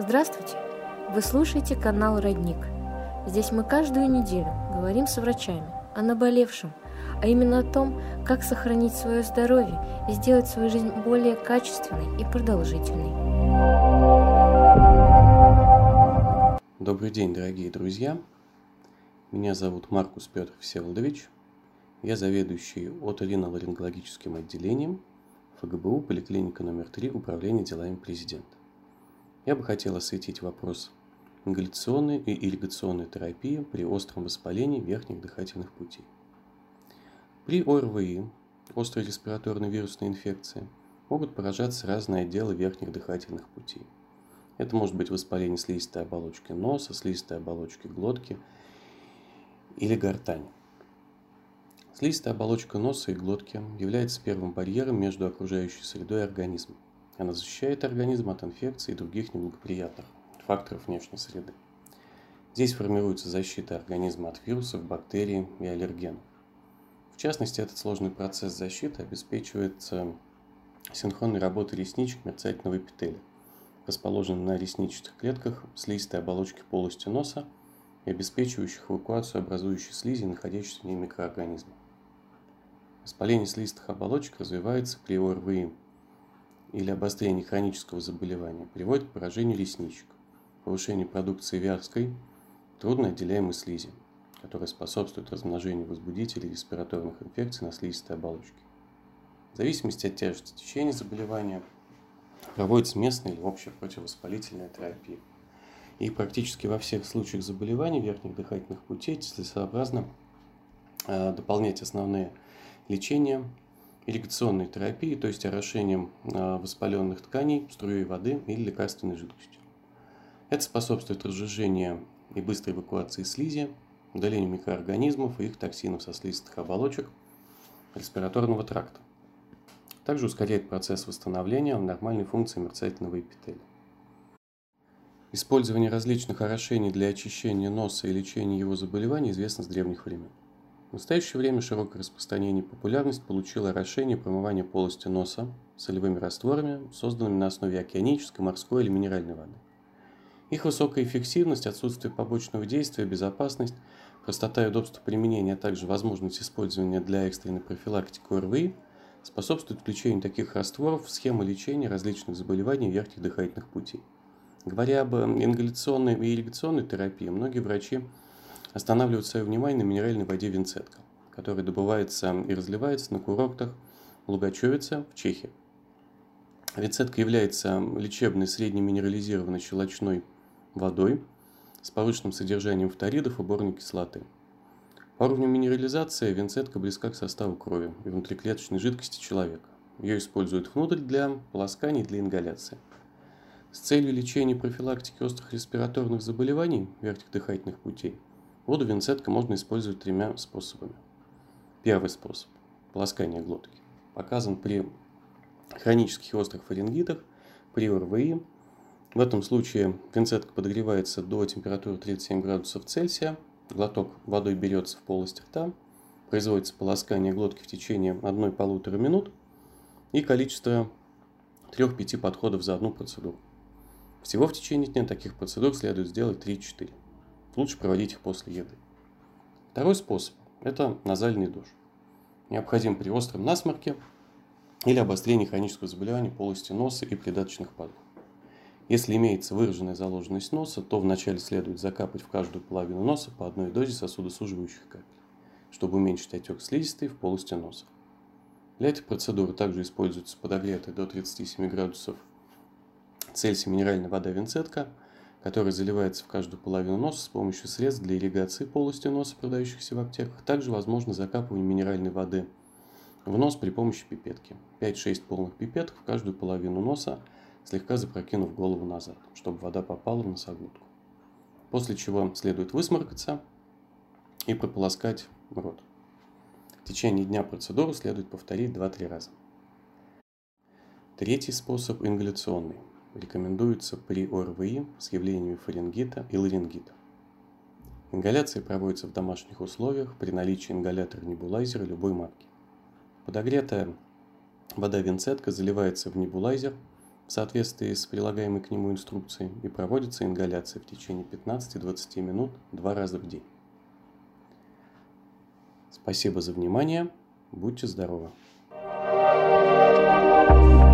Здравствуйте! Вы слушаете канал «Родник». Здесь мы каждую неделю говорим с врачами о наболевшем, а именно о том, как сохранить свое здоровье и сделать свою жизнь более качественной и продолжительной. Добрый день, дорогие друзья! Меня зовут Маркус Петр Всеволодович. Я заведующий оториноларингологическим отделением ФГБУ поликлиника номер 3 Управления делами президента. Я бы хотел осветить вопрос ингаляционной и ирригационной терапии при остром воспалении верхних дыхательных путей. При ОРВИ, острой респираторной вирусной инфекции, могут поражаться разные отделы верхних дыхательных путей. Это может быть воспаление слизистой оболочки носа, слизистой оболочки глотки или гортани. Слизистая оболочка носа и глотки является первым барьером между окружающей средой и организмом. Она защищает организм от инфекций и других неблагоприятных факторов внешней среды. Здесь формируется защита организма от вирусов, бактерий и аллергенов. В частности, этот сложный процесс защиты обеспечивается синхронной работой ресничек мерцательного эпителия, расположенных на ресничных клетках слизистой оболочки полости носа и обеспечивающих эвакуацию образующей слизи, находящейся в ней микроорганизмов. Воспаление слизистых оболочек развивается при ОРВИ или обострение хронического заболевания приводит к поражению ресничек, повышению продукции вязкой, трудно отделяемой слизи, которая способствует размножению возбудителей респираторных инфекций на слизистой оболочке. В зависимости от тяжести течения заболевания проводится местная или общая противовоспалительная терапия. И практически во всех случаях заболеваний верхних дыхательных путей целесообразно э, дополнять основные лечения ирригационной терапии, то есть орошением а, воспаленных тканей, струей воды или лекарственной жидкостью. Это способствует разжижению и быстрой эвакуации слизи, удалению микроорганизмов и их токсинов со слизистых оболочек респираторного тракта. Также ускоряет процесс восстановления нормальной функции мерцательного эпителия. Использование различных орошений для очищения носа и лечения его заболеваний известно с древних времен. В настоящее время широкое распространение и популярность получило орошение и промывание полости носа солевыми растворами, созданными на основе океанической, морской или минеральной воды. Их высокая эффективность, отсутствие побочного действия, безопасность, простота и удобство применения, а также возможность использования для экстренной профилактики ОРВИ способствуют включению таких растворов в схемы лечения различных заболеваний верхних дыхательных путей. Говоря об ингаляционной и ирригационной терапии, многие врачи останавливают свое внимание на минеральной воде винцетка, которая добывается и разливается на курортах Лугачевица в Чехии. Винцетка является лечебной среднеминерализированной щелочной водой с повышенным содержанием фторидов и борной кислоты. По уровню минерализации винцетка близка к составу крови и внутриклеточной жидкости человека. Ее используют внутрь для полосканий и для ингаляции. С целью лечения и профилактики острых респираторных заболеваний верхних дыхательных путей – Воду винцетка можно использовать тремя способами. Первый способ – полоскание глотки. Показан при хронических и острых фарингитах, при ОРВИ. В этом случае винцетка подогревается до температуры 37 градусов Цельсия, глоток водой берется в полость рта, производится полоскание глотки в течение 1-1,5 минут и количество 3-5 подходов за одну процедуру. Всего в течение дня таких процедур следует сделать 3-4. Лучше проводить их после еды. Второй способ – это назальный душ. Необходим при остром насморке или обострении хронического заболевания полости носа и придаточных подвох. Если имеется выраженная заложенность носа, то вначале следует закапать в каждую половину носа по одной дозе сосудосуживающих капель, чтобы уменьшить отек слизистой в полости носа. Для этой процедуры также используется подогретая до 37 градусов Цельсия минеральная вода винцетка – который заливается в каждую половину носа с помощью средств для ирригации полости носа, продающихся в аптеках. Также возможно закапывание минеральной воды в нос при помощи пипетки. 5-6 полных пипеток в каждую половину носа, слегка запрокинув голову назад, чтобы вода попала в носоглотку. После чего следует высморкаться и прополоскать рот. В течение дня процедуру следует повторить 2-3 раза. Третий способ ингаляционный рекомендуется при ОРВИ с явлениями фарингита и ларингита. Ингаляция проводится в домашних условиях при наличии ингалятора-небулайзера любой марки. Подогретая Вода винцетка заливается в небулайзер в соответствии с прилагаемой к нему инструкцией и проводится ингаляция в течение 15-20 минут два раза в день. Спасибо за внимание. Будьте здоровы. thank you